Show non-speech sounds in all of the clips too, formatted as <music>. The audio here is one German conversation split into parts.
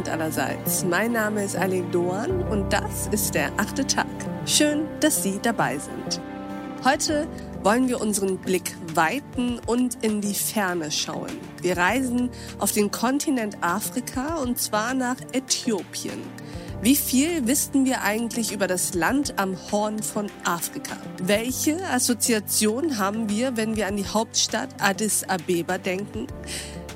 Abend allerseits. Mein Name ist Ali Doan und das ist der achte Tag. Schön, dass Sie dabei sind. Heute wollen wir unseren Blick weiten und in die Ferne schauen. Wir reisen auf den Kontinent Afrika und zwar nach Äthiopien. Wie viel wissen wir eigentlich über das Land am Horn von Afrika? Welche Assoziation haben wir, wenn wir an die Hauptstadt Addis Abeba denken?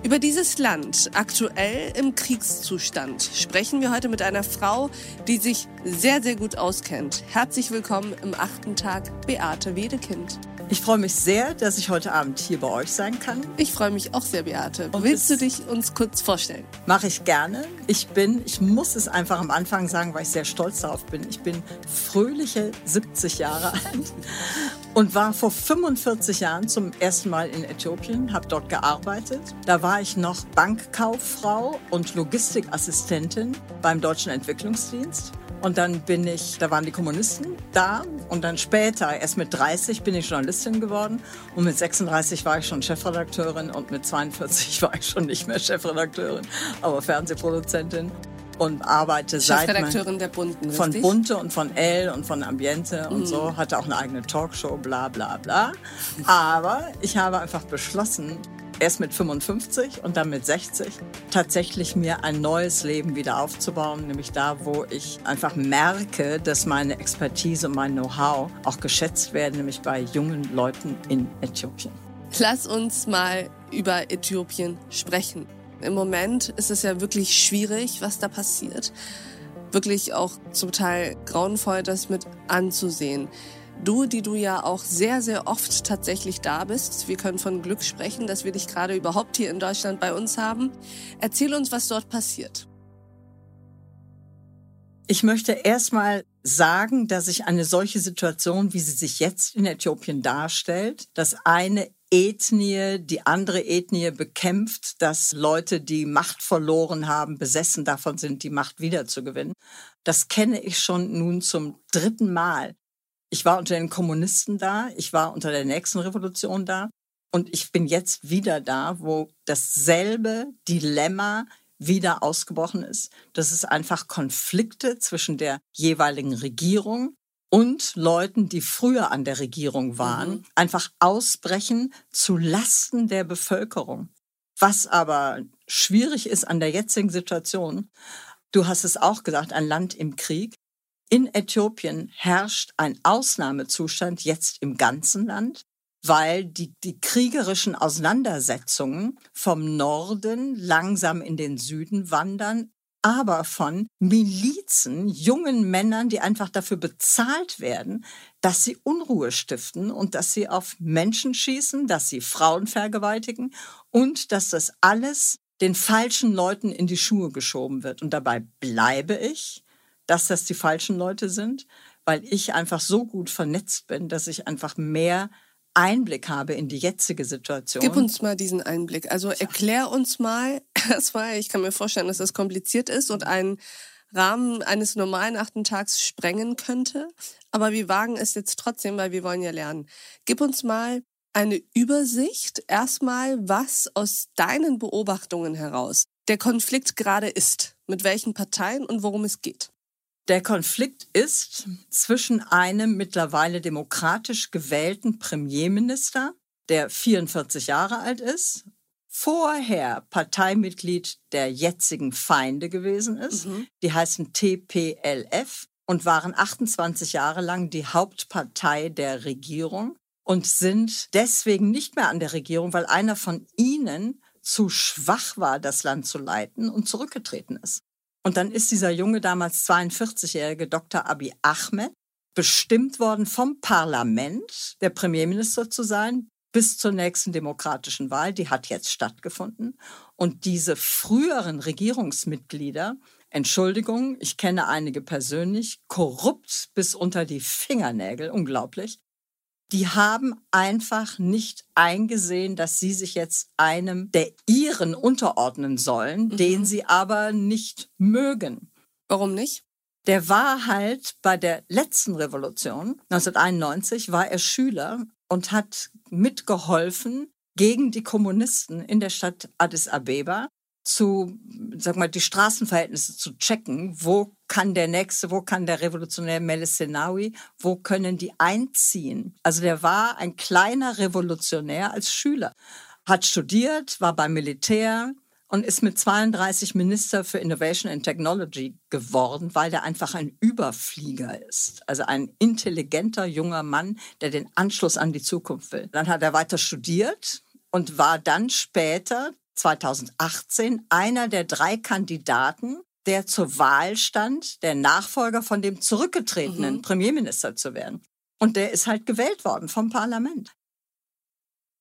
Über dieses Land, aktuell im Kriegszustand, sprechen wir heute mit einer Frau, die sich sehr, sehr gut auskennt. Herzlich willkommen im achten Tag, Beate Wedekind. Ich freue mich sehr, dass ich heute Abend hier bei euch sein kann. Ich freue mich auch sehr, Beate. Und Willst du dich uns kurz vorstellen? Mache ich gerne. Ich bin, ich muss es einfach am Anfang sagen, weil ich sehr stolz darauf bin. Ich bin fröhliche 70 Jahre alt und war vor 45 Jahren zum ersten Mal in Äthiopien, habe dort gearbeitet. Da war ich noch Bankkauffrau und Logistikassistentin beim Deutschen Entwicklungsdienst. Und dann bin ich, da waren die Kommunisten da. Und dann später, erst mit 30 bin ich Journalistin geworden. Und mit 36 war ich schon Chefredakteurin. Und mit 42 <laughs> war ich schon nicht mehr Chefredakteurin, aber Fernsehproduzentin. Und arbeite seit Chefredakteurin der Bunten, von Bunte und von Elle und von Ambiente und mhm. so. Hatte auch eine eigene Talkshow bla bla bla. <laughs> Aber ich habe einfach beschlossen erst mit 55 und dann mit 60, tatsächlich mir ein neues Leben wieder aufzubauen, nämlich da, wo ich einfach merke, dass meine Expertise und mein Know-how auch geschätzt werden, nämlich bei jungen Leuten in Äthiopien. Lass uns mal über Äthiopien sprechen. Im Moment ist es ja wirklich schwierig, was da passiert. Wirklich auch zum Teil grauenvoll, das mit anzusehen. Du, die du ja auch sehr, sehr oft tatsächlich da bist. Wir können von Glück sprechen, dass wir dich gerade überhaupt hier in Deutschland bei uns haben. Erzähl uns, was dort passiert. Ich möchte erstmal sagen, dass ich eine solche Situation, wie sie sich jetzt in Äthiopien darstellt, dass eine Ethnie die andere Ethnie bekämpft, dass Leute, die Macht verloren haben, besessen davon sind, die Macht wiederzugewinnen. Das kenne ich schon nun zum dritten Mal. Ich war unter den Kommunisten da, ich war unter der nächsten Revolution da und ich bin jetzt wieder da, wo dasselbe Dilemma wieder ausgebrochen ist. Das ist einfach Konflikte zwischen der jeweiligen Regierung und Leuten, die früher an der Regierung waren, mhm. einfach ausbrechen zu Lasten der Bevölkerung. Was aber schwierig ist an der jetzigen Situation, du hast es auch gesagt, ein Land im Krieg, in Äthiopien herrscht ein Ausnahmezustand jetzt im ganzen Land, weil die, die kriegerischen Auseinandersetzungen vom Norden langsam in den Süden wandern, aber von Milizen, jungen Männern, die einfach dafür bezahlt werden, dass sie Unruhe stiften und dass sie auf Menschen schießen, dass sie Frauen vergewaltigen und dass das alles den falschen Leuten in die Schuhe geschoben wird. Und dabei bleibe ich dass das die falschen Leute sind, weil ich einfach so gut vernetzt bin, dass ich einfach mehr Einblick habe in die jetzige Situation. Gib uns mal diesen Einblick. Also erklär uns mal, <laughs> erstmal, ich kann mir vorstellen, dass das kompliziert ist und einen Rahmen eines normalen achten Tags sprengen könnte. Aber wir wagen es jetzt trotzdem, weil wir wollen ja lernen. Gib uns mal eine Übersicht, erstmal, was aus deinen Beobachtungen heraus der Konflikt gerade ist, mit welchen Parteien und worum es geht. Der Konflikt ist zwischen einem mittlerweile demokratisch gewählten Premierminister, der 44 Jahre alt ist, vorher Parteimitglied der jetzigen Feinde gewesen ist. Mhm. Die heißen TPLF und waren 28 Jahre lang die Hauptpartei der Regierung und sind deswegen nicht mehr an der Regierung, weil einer von ihnen zu schwach war, das Land zu leiten und zurückgetreten ist. Und dann ist dieser junge, damals 42-jährige Dr. Abiy Ahmed bestimmt worden vom Parlament, der Premierminister zu sein, bis zur nächsten demokratischen Wahl. Die hat jetzt stattgefunden. Und diese früheren Regierungsmitglieder, Entschuldigung, ich kenne einige persönlich, korrupt bis unter die Fingernägel, unglaublich, die haben einfach nicht eingesehen, dass sie sich jetzt einem der ihren unterordnen sollen, mhm. den sie aber nicht mögen. Warum nicht? Der war halt bei der letzten Revolution, 1991, war er Schüler und hat mitgeholfen gegen die Kommunisten in der Stadt Addis Abeba. Zu, sag mal, die Straßenverhältnisse zu checken. Wo kann der Nächste, wo kann der Revolutionär Meles Zenawi, wo können die einziehen? Also der war ein kleiner Revolutionär als Schüler, hat studiert, war beim Militär, und ist mit 32 Minister für Innovation and Technology geworden, weil der einfach ein Überflieger ist. Also ein intelligenter junger Mann, der den Anschluss an die Zukunft will. Dann hat er weiter studiert und war dann später, 2018, einer der drei Kandidaten, der zur Wahl stand, der Nachfolger von dem zurückgetretenen mhm. Premierminister zu werden. Und der ist halt gewählt worden vom Parlament.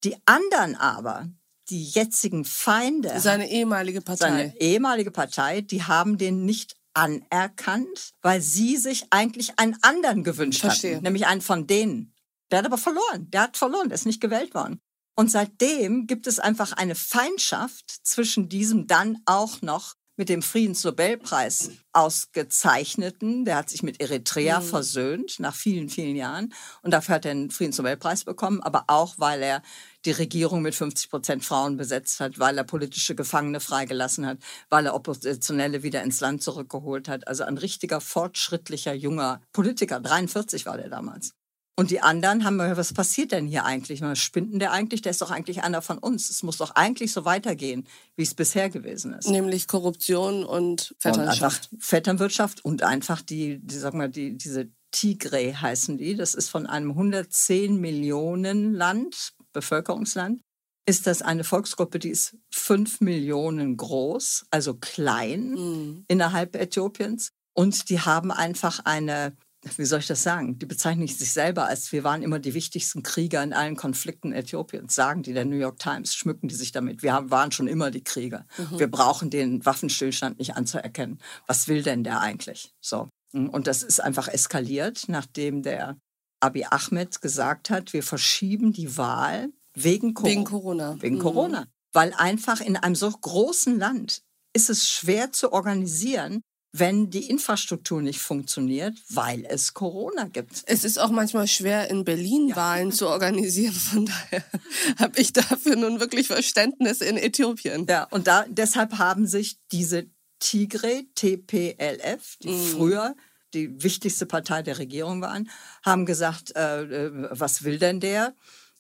Die anderen aber, die jetzigen Feinde. Seine ehemalige Partei. Seine ehemalige Partei, die haben den nicht anerkannt, weil sie sich eigentlich einen anderen gewünscht Verstehe. hatten, nämlich einen von denen. Der hat aber verloren. Der hat verloren, der ist nicht gewählt worden. Und seitdem gibt es einfach eine Feindschaft zwischen diesem dann auch noch mit dem Friedensnobelpreis ausgezeichneten. Der hat sich mit Eritrea mhm. versöhnt nach vielen, vielen Jahren. Und dafür hat er den Friedensnobelpreis bekommen, aber auch, weil er die Regierung mit 50 Prozent Frauen besetzt hat, weil er politische Gefangene freigelassen hat, weil er Oppositionelle wieder ins Land zurückgeholt hat. Also ein richtiger, fortschrittlicher, junger Politiker. 43 war der damals. Und die anderen haben, was passiert denn hier eigentlich? Was spinnt der eigentlich? Der ist doch eigentlich einer von uns. Es muss doch eigentlich so weitergehen, wie es bisher gewesen ist. Nämlich Korruption und Vetternwirtschaft. Und Vetternwirtschaft und einfach die, die sag mal, die, diese Tigray heißen die. Das ist von einem 110 Millionen Land, Bevölkerungsland, ist das eine Volksgruppe, die ist fünf Millionen groß, also klein mhm. innerhalb Äthiopiens. Und die haben einfach eine wie soll ich das sagen? Die bezeichnen sich selber als, wir waren immer die wichtigsten Krieger in allen Konflikten Äthiopiens, sagen die der New York Times, schmücken die sich damit. Wir waren schon immer die Krieger. Mhm. Wir brauchen den Waffenstillstand nicht anzuerkennen. Was will denn der eigentlich? So. Und das ist einfach eskaliert, nachdem der Abiy Ahmed gesagt hat, wir verschieben die Wahl wegen, Cor wegen Corona. Wegen mhm. Corona. Weil einfach in einem so großen Land ist es schwer zu organisieren, wenn die Infrastruktur nicht funktioniert, weil es Corona gibt. Es ist auch manchmal schwer, in Berlin ja. Wahlen zu organisieren. Von daher <laughs> habe ich dafür nun wirklich Verständnis in Äthiopien. Ja, und da, deshalb haben sich diese Tigre, TPLF, die mm. früher die wichtigste Partei der Regierung waren, haben gesagt, äh, äh was will denn der?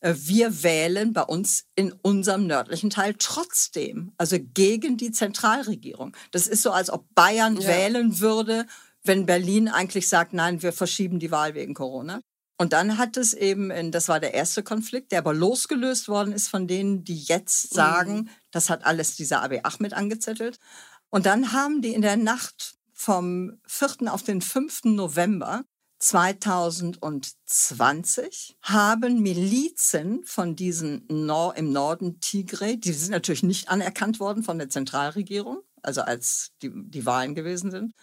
Äh, wir wählen bei uns in unserem nördlichen Teil trotzdem, also gegen die Zentralregierung. Das ist so, als ob Bayern ja. wählen würde, wenn Berlin eigentlich sagt, nein, wir verschieben die Wahl wegen Corona. Und dann hat es eben, das war der erste Konflikt, der aber losgelöst worden ist von denen, die jetzt mhm. sagen, mhm. das hat alles dieser AB Ahmed angezettelt. Und dann haben die in der Nacht vom 4. auf den 5. November 2020 haben Milizen von diesen Nor im Norden Tigray, die sind natürlich nicht anerkannt worden von der Zentralregierung, also als die, die Wahlen gewesen sind,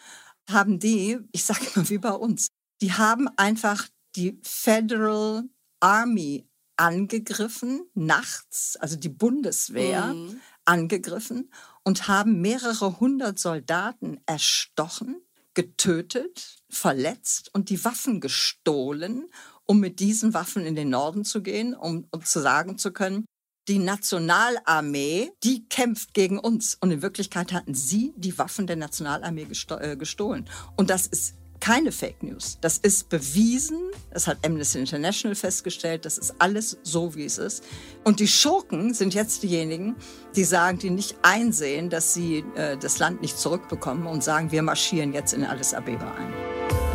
haben die, ich sage immer wie bei uns, die haben einfach die Federal Army angegriffen, nachts, also die Bundeswehr mhm. angegriffen und haben mehrere hundert Soldaten erstochen getötet, verletzt und die Waffen gestohlen, um mit diesen Waffen in den Norden zu gehen, um, um zu sagen zu können, die Nationalarmee, die kämpft gegen uns. Und in Wirklichkeit hatten sie die Waffen der Nationalarmee äh, gestohlen. Und das ist keine Fake News. Das ist bewiesen. Das hat Amnesty International festgestellt. Das ist alles so, wie es ist. Und die Schurken sind jetzt diejenigen, die sagen, die nicht einsehen, dass sie äh, das Land nicht zurückbekommen und sagen, wir marschieren jetzt in Addis Abeba ein.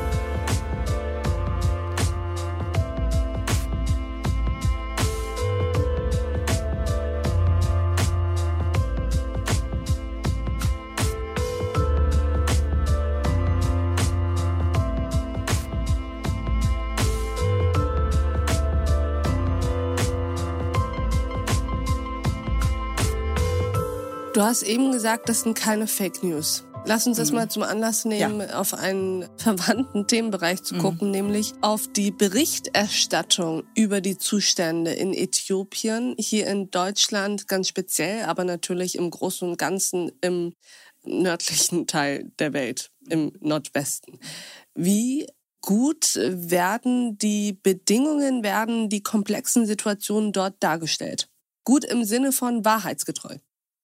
Du hast eben gesagt, das sind keine Fake News. Lass uns das mhm. mal zum Anlass nehmen, ja. auf einen <laughs> verwandten Themenbereich zu mhm. gucken, mhm. nämlich auf die Berichterstattung über die Zustände in Äthiopien, hier in Deutschland ganz speziell, aber natürlich im Großen und Ganzen im nördlichen Teil der Welt, im Nordwesten. Wie gut werden die Bedingungen, werden die komplexen Situationen dort dargestellt? Gut im Sinne von wahrheitsgetreu.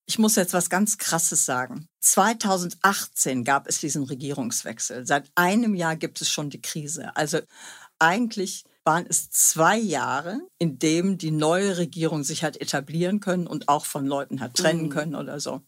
Ich muss jetzt was ganz Krasses sagen. 2018 gab es diesen Regierungswechsel. Seit einem Jahr gibt es schon die Krise. Also eigentlich waren es zwei Jahre, in dem die neue Regierung sich hat etablieren können und auch von Leuten hat trennen mhm. können oder so.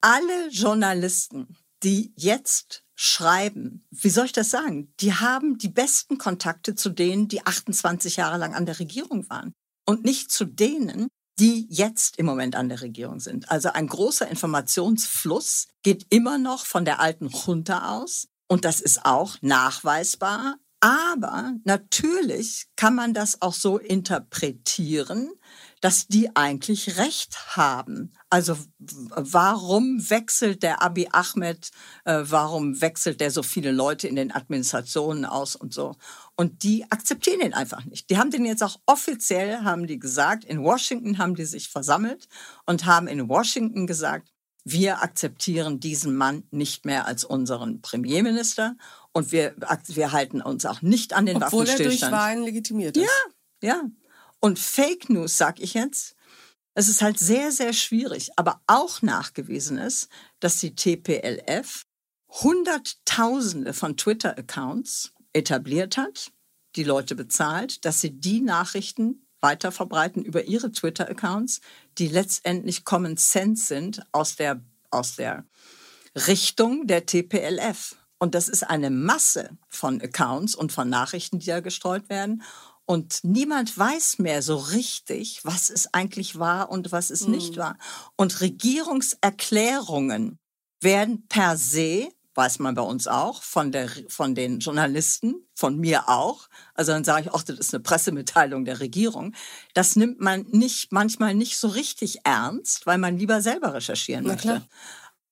Alle Journalisten, die jetzt schreiben, wie soll ich das sagen? Die haben die besten Kontakte zu denen, die 28 Jahre lang an der Regierung waren und nicht zu denen, die jetzt im Moment an der Regierung sind. Also ein großer Informationsfluss geht immer noch von der alten Junta aus. Und das ist auch nachweisbar aber natürlich kann man das auch so interpretieren, dass die eigentlich Recht haben. Also warum wechselt der Abi Ahmed, äh, warum wechselt der so viele Leute in den Administrationen aus und so? Und die akzeptieren den einfach nicht. Die haben den jetzt auch offiziell, haben die gesagt, in Washington haben die sich versammelt und haben in Washington gesagt, wir akzeptieren diesen Mann nicht mehr als unseren Premierminister und wir, wir halten uns auch nicht an den Obwohl Waffenstillstand. Obwohl er durch Wahlen legitimiert ist. Ja, ja. Und Fake News, sag ich jetzt, es ist halt sehr, sehr schwierig. Aber auch nachgewiesen ist, dass die TPLF Hunderttausende von Twitter-Accounts etabliert hat, die Leute bezahlt, dass sie die Nachrichten weiter verbreiten über ihre Twitter-Accounts, die letztendlich Common Sense sind aus der, aus der Richtung der TPLF. Und das ist eine Masse von Accounts und von Nachrichten, die da gestreut werden. Und niemand weiß mehr so richtig, was es eigentlich war und was es mhm. nicht war. Und Regierungserklärungen werden per se weiß man bei uns auch, von, der, von den Journalisten, von mir auch. Also dann sage ich, ach, das ist eine Pressemitteilung der Regierung. Das nimmt man nicht, manchmal nicht so richtig ernst, weil man lieber selber recherchieren Na möchte. Klar.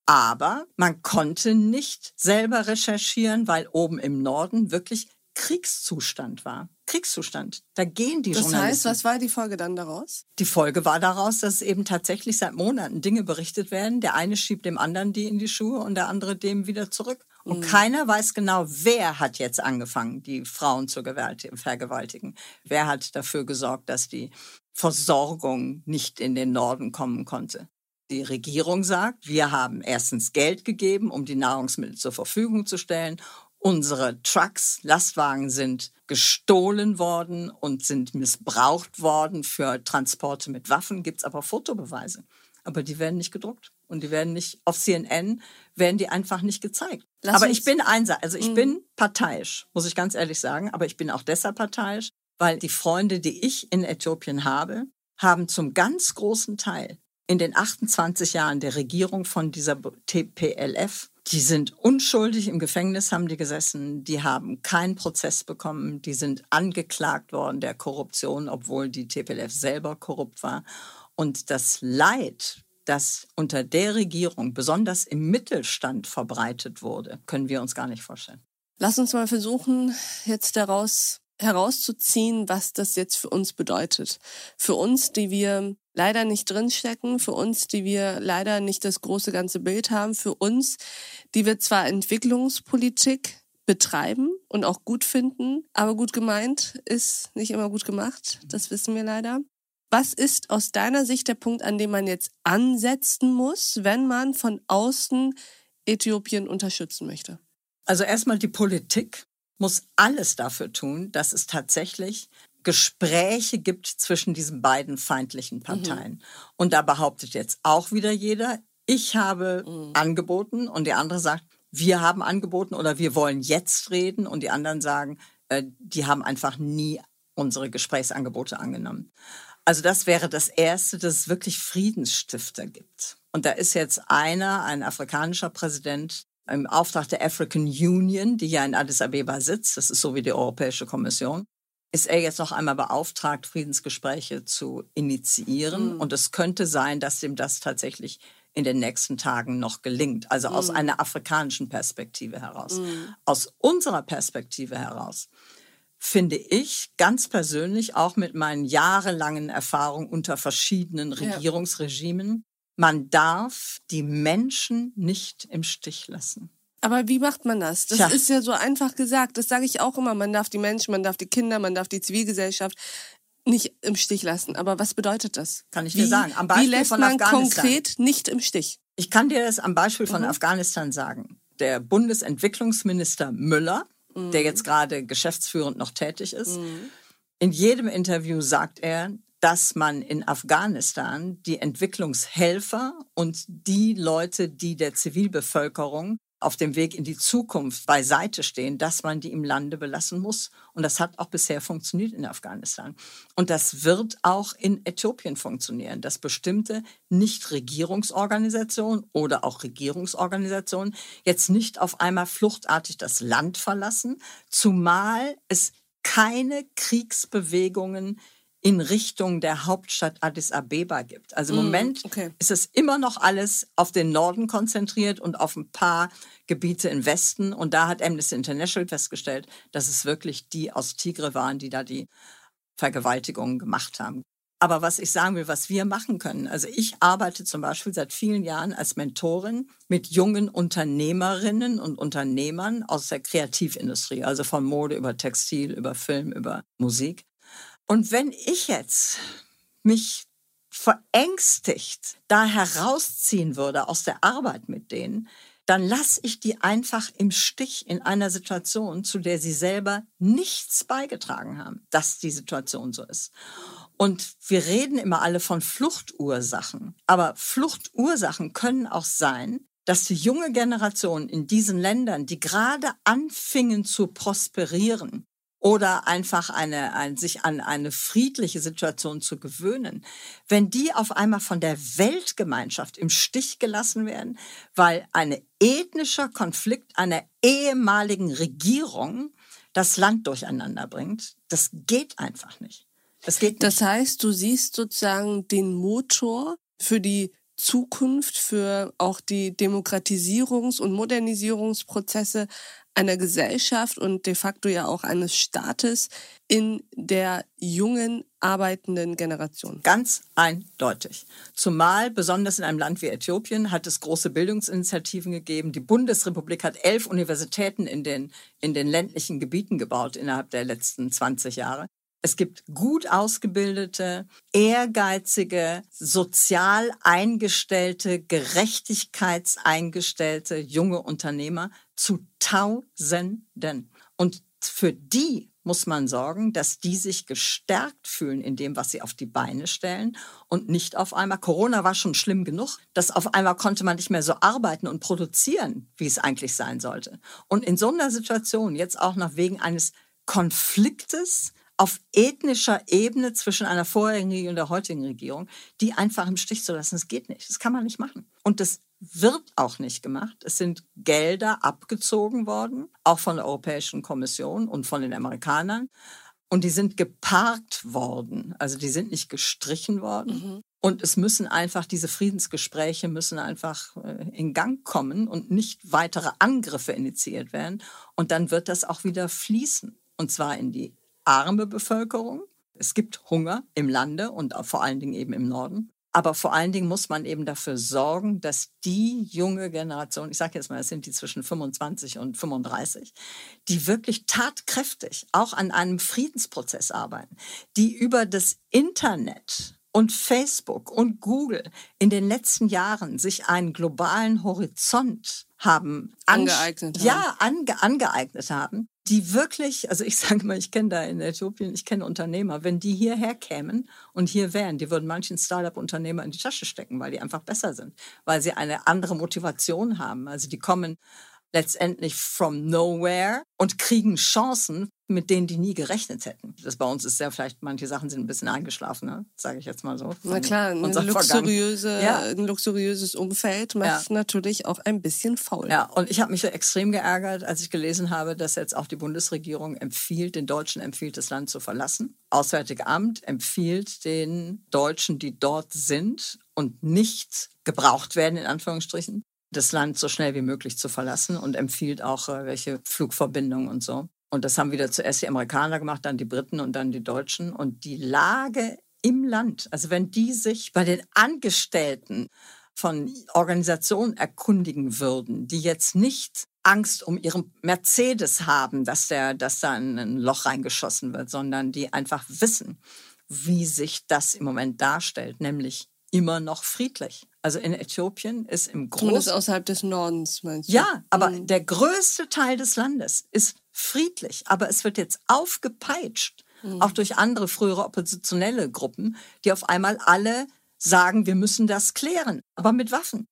Aber man konnte nicht selber recherchieren, weil oben im Norden wirklich Kriegszustand war. Kriegszustand. Da gehen die das Journalisten. Das heißt, was war die Folge dann daraus? Die Folge war daraus, dass eben tatsächlich seit Monaten Dinge berichtet werden. Der eine schiebt dem anderen die in die Schuhe und der andere dem wieder zurück. Und mhm. keiner weiß genau, wer hat jetzt angefangen, die Frauen zu vergewaltigen. Wer hat dafür gesorgt, dass die Versorgung nicht in den Norden kommen konnte. Die Regierung sagt, wir haben erstens Geld gegeben, um die Nahrungsmittel zur Verfügung zu stellen Unsere Trucks, Lastwagen sind gestohlen worden und sind missbraucht worden für Transporte mit Waffen. Gibt es aber Fotobeweise. Aber die werden nicht gedruckt und die werden nicht auf CNN werden die einfach nicht gezeigt. Lass aber ich bin einsam, also ich mhm. bin parteiisch, muss ich ganz ehrlich sagen. Aber ich bin auch deshalb parteiisch, weil die Freunde, die ich in Äthiopien habe, haben zum ganz großen Teil in den 28 Jahren der Regierung von dieser TPLF die sind unschuldig im Gefängnis, haben die gesessen. Die haben keinen Prozess bekommen. Die sind angeklagt worden der Korruption, obwohl die TPLF selber korrupt war. Und das Leid, das unter der Regierung besonders im Mittelstand verbreitet wurde, können wir uns gar nicht vorstellen. Lass uns mal versuchen, jetzt daraus herauszuziehen, was das jetzt für uns bedeutet. Für uns, die wir leider nicht drinstecken, für uns, die wir leider nicht das große ganze Bild haben, für uns, die wir zwar Entwicklungspolitik betreiben und auch gut finden, aber gut gemeint ist nicht immer gut gemacht. Das wissen wir leider. Was ist aus deiner Sicht der Punkt, an dem man jetzt ansetzen muss, wenn man von außen Äthiopien unterstützen möchte? Also erstmal die Politik muss alles dafür tun, dass es tatsächlich Gespräche gibt zwischen diesen beiden feindlichen Parteien. Mhm. Und da behauptet jetzt auch wieder jeder, ich habe mhm. angeboten und der andere sagt, wir haben angeboten oder wir wollen jetzt reden und die anderen sagen, äh, die haben einfach nie unsere Gesprächsangebote angenommen. Also das wäre das Erste, dass es wirklich Friedensstifter gibt. Und da ist jetzt einer, ein afrikanischer Präsident, im Auftrag der African Union, die ja in Addis Abeba sitzt, das ist so wie die Europäische Kommission, ist er jetzt noch einmal beauftragt, Friedensgespräche zu initiieren. Mhm. Und es könnte sein, dass ihm das tatsächlich in den nächsten Tagen noch gelingt. Also aus mhm. einer afrikanischen Perspektive heraus. Mhm. Aus unserer Perspektive heraus finde ich ganz persönlich, auch mit meinen jahrelangen Erfahrungen unter verschiedenen Regierungsregimen, man darf die Menschen nicht im Stich lassen. Aber wie macht man das? Das Tja. ist ja so einfach gesagt. Das sage ich auch immer. Man darf die Menschen, man darf die Kinder, man darf die Zivilgesellschaft nicht im Stich lassen. Aber was bedeutet das? Kann ich wie, dir sagen. Am Beispiel wie lässt von man Afghanistan. konkret nicht im Stich? Ich kann dir das am Beispiel von Mhm. Afghanistan sagen. Der Bundesentwicklungsminister Müller, Mhm. der jetzt gerade geschäftsführend noch tätig ist, in jedem Interview sagt er, dass man in Afghanistan die Entwicklungshelfer und die Leute, die der Zivilbevölkerung auf dem Weg in die Zukunft beiseite stehen, dass man die im Lande belassen muss. Und das hat auch bisher funktioniert in Afghanistan. Und das wird auch in Äthiopien funktionieren, dass bestimmte Nichtregierungsorganisationen oder auch Regierungsorganisationen jetzt nicht auf einmal fluchtartig das Land verlassen, zumal es keine Kriegsbewegungen in Richtung der Hauptstadt Addis Abeba gibt. Also im Mm, Moment okay. ist es immer noch alles auf den Norden konzentriert und auf ein paar Gebiete im Westen. Und da hat Amnesty International festgestellt, dass es wirklich die aus Tigre waren, die da die Vergewaltigungen gemacht haben. Aber was ich sagen will, was wir machen können, also ich arbeite zum Beispiel seit vielen Jahren als Mentorin mit jungen Unternehmerinnen und Unternehmern aus der Kreativindustrie, also von Mode über Textil, über Film, über Musik. Und wenn ich jetzt mich verängstigt da herausziehen würde aus der Arbeit mit denen, dann lasse ich die einfach im Stich in einer Situation, zu der sie selber nichts beigetragen haben, dass die Situation so ist. Und wir reden immer alle von Fluchtursachen. Aber Fluchtursachen können auch sein, dass die junge Generation in diesen Ländern, die gerade anfingen zu prosperieren, oder einfach eine, ein, sich an eine friedliche Situation zu gewöhnen, wenn die auf einmal von der Weltgemeinschaft im Stich gelassen werden, weil ein ethnischer Konflikt einer ehemaligen Regierung das Land durcheinander bringt, das geht einfach nicht. Das geht nicht. Das heißt, du siehst sozusagen den Motor für die Zukunft, für auch die Demokratisierungs- und Modernisierungsprozesse einer Gesellschaft und de facto ja auch eines Staates in der jungen arbeitenden Generation. Ganz eindeutig. Zumal besonders in einem Land wie Äthiopien hat es große Bildungsinitiativen gegeben. Die Bundesrepublik hat elf Universitäten in den, in den ländlichen Gebieten gebaut innerhalb der letzten 20 Jahre. Es gibt gut ausgebildete, ehrgeizige, sozial eingestellte, gerechtigkeitseingestellte junge Unternehmer zu Tausenden. Und für die muss man sorgen, dass die sich gestärkt fühlen in dem, was sie auf die Beine stellen und nicht auf einmal, Corona war schon schlimm genug, dass auf einmal konnte man nicht mehr so arbeiten und produzieren, wie es eigentlich sein sollte. Und in so einer Situation, jetzt auch noch wegen eines Konfliktes, auf ethnischer Ebene zwischen einer vorherigen Regierung und der heutigen Regierung, die einfach im Stich zu lassen. Das geht nicht. Das kann man nicht machen. Und das wird auch nicht gemacht. Es sind Gelder abgezogen worden, auch von der Europäischen Kommission und von den Amerikanern. Und die sind geparkt worden. Also die sind nicht gestrichen worden. Mhm. Und es müssen einfach, diese Friedensgespräche müssen einfach äh, in Gang kommen und nicht weitere Angriffe initiiert werden. Und dann wird das auch wieder fließen. Und zwar in die arme Bevölkerung. Es gibt Hunger im Lande und vor allen Dingen eben im Norden. Aber vor allen Dingen muss man eben dafür sorgen, dass die junge Generation, ich sage jetzt mal, es sind die zwischen 25 und 35, die wirklich tatkräftig auch an einem Friedensprozess arbeiten, die über das Internet und Facebook und Google in den letzten Jahren sich einen globalen Horizont haben Angeeignet haben. Ja, ange, angeeignet haben, die wirklich, also ich <laughs> sage mal, ich kenne da in Äthiopien, ich kenne Unternehmer, wenn die hierher kämen und hier wären, die würden manchen Startup-Unternehmer in die Tasche stecken, weil die einfach besser sind, weil sie eine andere Motivation haben. Also die kommen letztendlich from nowhere und kriegen Chancen, mit denen die nie gerechnet hätten. Das bei uns ist ja vielleicht, manche Sachen sind ein bisschen eingeschlafen, ne? sage ich jetzt mal so. Na klar, ein, Unser luxuriöse, Ja. ein luxuriöses Umfeld macht natürlich auch ein bisschen faul. Ja, und ich habe mich so extrem geärgert, als ich gelesen habe, dass jetzt auch die Bundesregierung empfiehlt, den Deutschen empfiehlt, das Land zu verlassen. Auswärtige Amt empfiehlt den Deutschen, die dort sind und nicht gebraucht werden, in Anführungsstrichen, das Land so schnell wie möglich zu verlassen und empfiehlt auch äh, welche Flugverbindungen und so. Und das haben wieder zuerst die Amerikaner gemacht, dann die Briten und dann die Deutschen. Und die Lage im Land, also wenn die sich bei den Angestellten von Organisationen erkundigen würden, die jetzt nicht Angst um ihren Mercedes haben, dass, der, dass da ein Loch reingeschossen wird, sondern die einfach wissen, wie sich das im Moment darstellt, nämlich immer noch friedlich. Also in Äthiopien ist im Großen... Zumindest außerhalb des Nordens, meinst du? Ja, aber mhm. der größte Teil des Landes ist friedlich. Aber es wird jetzt aufgepeitscht, mhm. auch durch andere frühere oppositionelle Gruppen, die auf einmal alle sagen, wir müssen das klären, aber mit Waffen.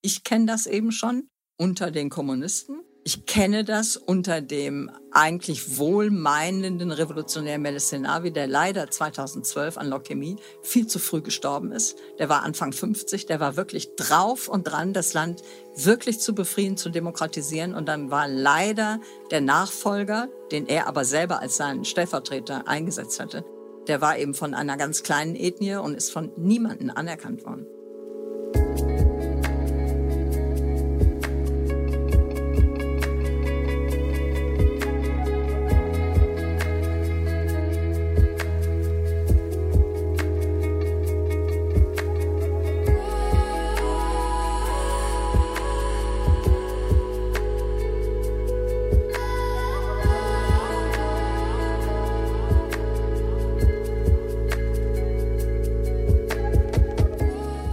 Ich kenne das eben schon unter den Kommunisten. Ich kenne das unter dem eigentlich wohlmeinenden Revolutionär Meles Zenawi, der leider 2012 an Leukämie viel zu früh gestorben ist. Der war Anfang 50, der war wirklich drauf und dran, das Land wirklich zu befrieden, zu demokratisieren. Und dann war leider der Nachfolger, den er aber selber als seinen Stellvertreter eingesetzt hatte, der war eben von einer ganz kleinen Ethnie und ist von niemandem anerkannt worden.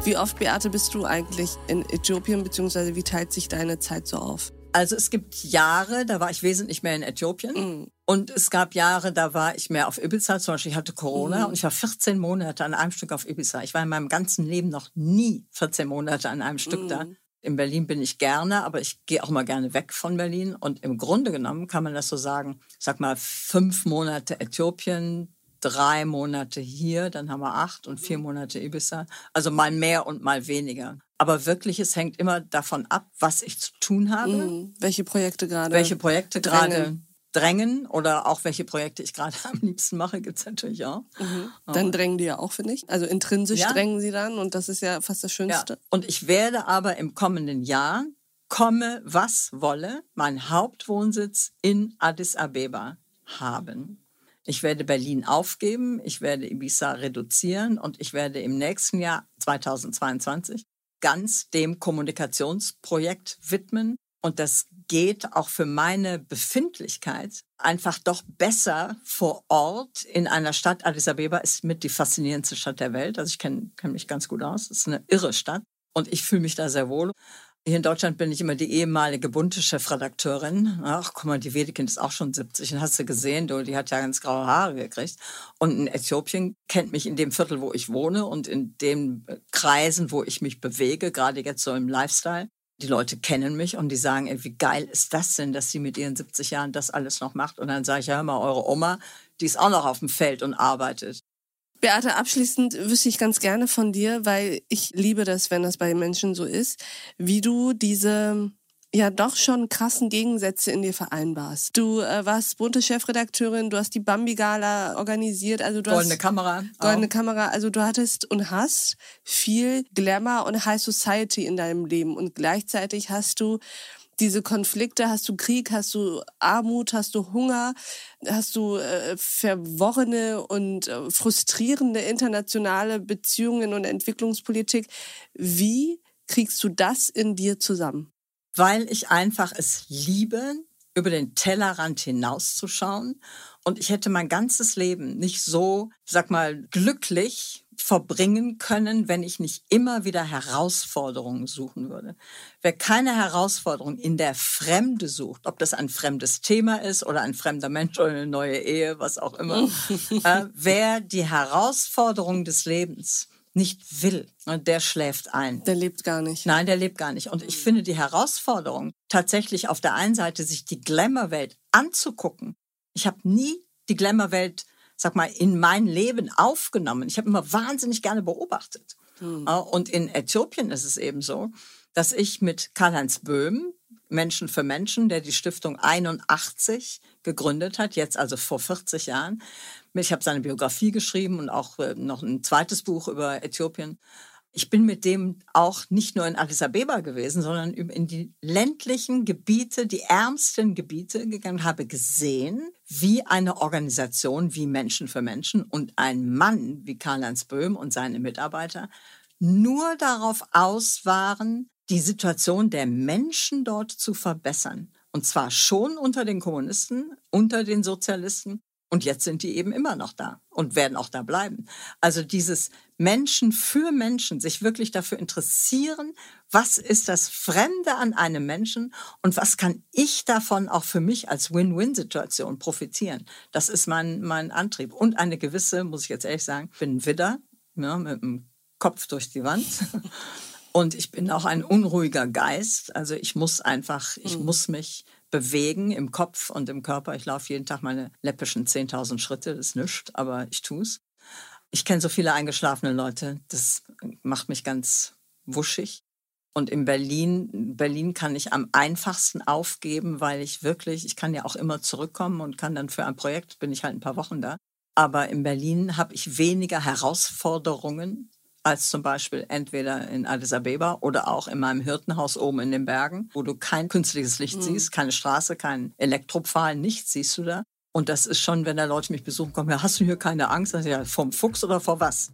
Wie oft, Beate, bist du eigentlich in Äthiopien, beziehungsweise wie teilt sich deine Zeit so auf? Also es gibt Jahre, da war ich wesentlich mehr in Äthiopien. Mm. Und es gab Jahre, da war ich mehr auf Ibiza. Zum Beispiel, ich hatte Corona mm. und ich war 14 Monate an einem Stück auf Ibiza. Ich war in meinem ganzen Leben noch nie 14 Monate an einem Stück mm. da. In Berlin bin ich gerne, aber ich gehe auch mal gerne weg von Berlin. Und im Grunde genommen kann man das so sagen, sag mal, fünf Monate Äthiopien, drei Monate hier, dann haben wir acht und vier Monate Ibiza. Also mal mehr und mal weniger. Aber wirklich, es hängt immer davon ab, was ich zu tun habe. Mhm. Welche Projekte gerade? Welche Projekte gerade drängen oder auch welche Projekte ich gerade <laughs> am liebsten mache, gibt es natürlich auch. Mhm. Dann drängen die ja auch, finde ich. Also intrinsisch ja. drängen sie dann und das ist ja fast das Schönste. Ja. Und ich werde aber im kommenden Jahr, komme was wolle, meinen Hauptwohnsitz in Addis Abeba haben. Ich werde Berlin aufgeben, ich werde Ibiza reduzieren und ich werde im nächsten Jahr 2022 ganz dem Kommunikationsprojekt widmen. Und das geht auch für meine Befindlichkeit einfach doch besser vor Ort in einer Stadt. Addis Abeba ist mit die faszinierendste Stadt der Welt. Also ich kenne kenn mich ganz gut aus. Es ist eine irre Stadt und ich fühle mich da sehr wohl. Hier in Deutschland bin ich immer die ehemalige bunte Chefredakteurin. Ach, guck mal, die Wedekind ist auch schon 70. Und hast du gesehen, du, die hat ja ganz graue Haare gekriegt. Und in Äthiopien kennt mich in dem Viertel, wo ich wohne und in den Kreisen, wo ich mich bewege, gerade jetzt so im Lifestyle. Die Leute kennen mich und die sagen, ey, wie geil ist das denn, dass sie mit ihren 70 Jahren das alles noch macht? Und dann sage ich, ja, hör mal, eure Oma, die ist auch noch auf dem Feld und arbeitet. Beate, abschließend wüsste ich ganz gerne von dir, weil ich liebe das, wenn das bei Menschen so ist, wie du diese ja doch schon krassen Gegensätze in dir vereinbarst. Du äh, warst bunte Chefredakteurin, du hast die Bambi Gala organisiert, also du goldene hast Kamera, goldene auch. Kamera, also du hattest und hast viel Glamour und High Society in deinem Leben und gleichzeitig hast du diese Konflikte, hast du Krieg, hast du Armut, hast du Hunger, hast du äh, verworrene und äh, frustrierende internationale Beziehungen und Entwicklungspolitik. Wie kriegst du das in dir zusammen? Weil ich einfach es liebe, über den Tellerrand hinauszuschauen. Und ich hätte mein ganzes Leben nicht so, sag mal, glücklich verbringen können, wenn ich nicht immer wieder Herausforderungen suchen würde. Wer keine Herausforderung in der Fremde sucht, ob das ein fremdes Thema ist oder ein fremder Mensch oder eine neue Ehe, was auch immer, äh, wer die Herausforderung des Lebens nicht will, ne, der schläft ein. Der lebt gar nicht. Nein, der lebt gar nicht. Und ich finde die Herausforderung, tatsächlich auf der einen Seite sich die Glamour-Welt anzugucken. Ich habe nie die Glamour-Welt sag mal, in mein Leben aufgenommen. Ich habe immer wahnsinnig gerne beobachtet. Mhm. Und in Äthiopien ist es eben so, dass ich mit Karl-Heinz Böhm, Menschen für Menschen, der die Stiftung 81 gegründet hat, jetzt also vor 40 Jahren. Ich habe seine Biografie geschrieben und auch äh, noch ein zweites Buch über Äthiopien. Ich bin mit dem auch nicht nur in Addis Abeba gewesen, sondern in die ländlichen Gebiete, die ärmsten Gebiete gegangen, habe gesehen, wie eine Organisation wie Menschen für Menschen und ein Mann wie Karl-Heinz Böhm und seine Mitarbeiter nur darauf aus waren, die Situation der Menschen dort zu verbessern. Und zwar schon unter den Kommunisten, unter den Sozialisten, Und jetzt sind die eben immer noch da und werden auch da bleiben. Also dieses Menschen für Menschen, sich wirklich dafür interessieren, was ist das Fremde an einem Menschen und was kann ich davon auch für mich als Win-Win-Situation profitieren. Das ist mein, mein Antrieb. Und eine gewisse, muss ich jetzt ehrlich sagen, ich bin ein Widder, ja, mit dem Kopf durch die Wand. <laughs> Und ich bin auch ein unruhiger Geist. Also ich muss einfach, ich mhm. muss mich bewegen im Kopf und im Körper. Ich laufe jeden Tag meine läppischen 10.000 Schritte, das ist nichts, aber ich tue es. Ich kenne so viele eingeschlafene Leute, das macht mich ganz wuschig. Und in Berlin, Berlin kann ich am einfachsten aufgeben, weil ich wirklich, ich kann ja auch immer zurückkommen und kann dann für ein Projekt, bin ich halt ein paar Wochen da. Aber in Berlin habe ich weniger Herausforderungen als zum Beispiel entweder in Addis Abeba oder auch in meinem Hirtenhaus oben in den Bergen, wo du kein künstliches Licht mhm. siehst, keine Straße, kein Elektropfahl, nichts siehst du da. Und das ist schon, wenn da Leute mich besuchen kommen, ja, hast du hier keine Angst? Ja, vom Fuchs oder vor was?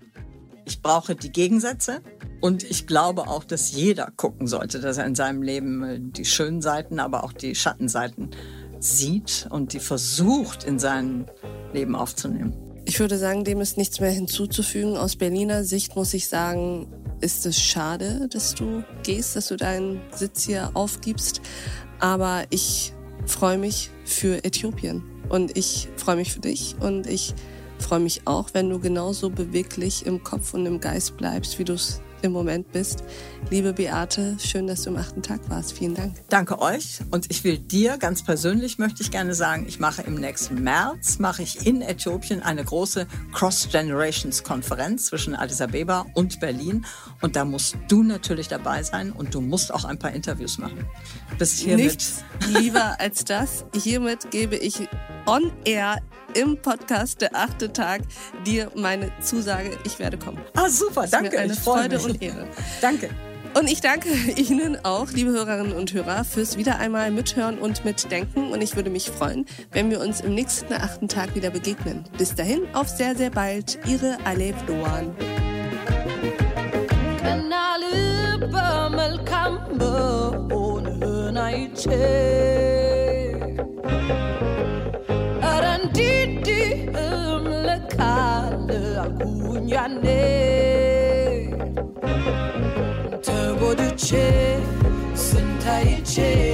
Ich brauche die Gegensätze und ich glaube auch, dass jeder gucken sollte, dass er in seinem Leben äh, die schönen Seiten, aber auch die Schattenseiten sieht und die versucht in sein Leben aufzunehmen. Ich würde sagen, dem ist nichts mehr hinzuzufügen. Aus Berliner Sicht muss ich sagen, ist es schade, dass du gehst, dass du deinen Sitz hier aufgibst. Aber ich freue mich für Äthiopien. Und ich freue mich für dich. Und ich freue mich auch, wenn du genauso beweglich im Kopf und im Geist bleibst, wie du es im Moment bist. Liebe Beate, schön, dass du am achten Tag warst. Vielen Dank. Danke euch. Und ich will dir ganz persönlich möchte ich gerne sagen, ich mache im nächsten März, mache ich in Äthiopien eine große Cross-Generations-Konferenz zwischen Addis Abeba und Berlin. Und da musst du natürlich dabei sein und du musst auch ein paar Interviews machen. Bis hiermit. Nichts lieber als das. Hiermit gebe ich on air im Podcast Der achte Tag dir meine Zusage, ich werde kommen. Ah, super, danke. Mir eine Freude mich. und Ehre. danke. Und ich danke <laughs> Ihnen auch, liebe Hörerinnen und Hörer, fürs wieder einmal mithören und mitdenken. Und ich würde mich freuen, wenn wir uns im nächsten achten Tag wieder begegnen. Bis dahin, auf sehr, sehr bald. Ihre Alev Doan. your name. Turbo duce, sun ta.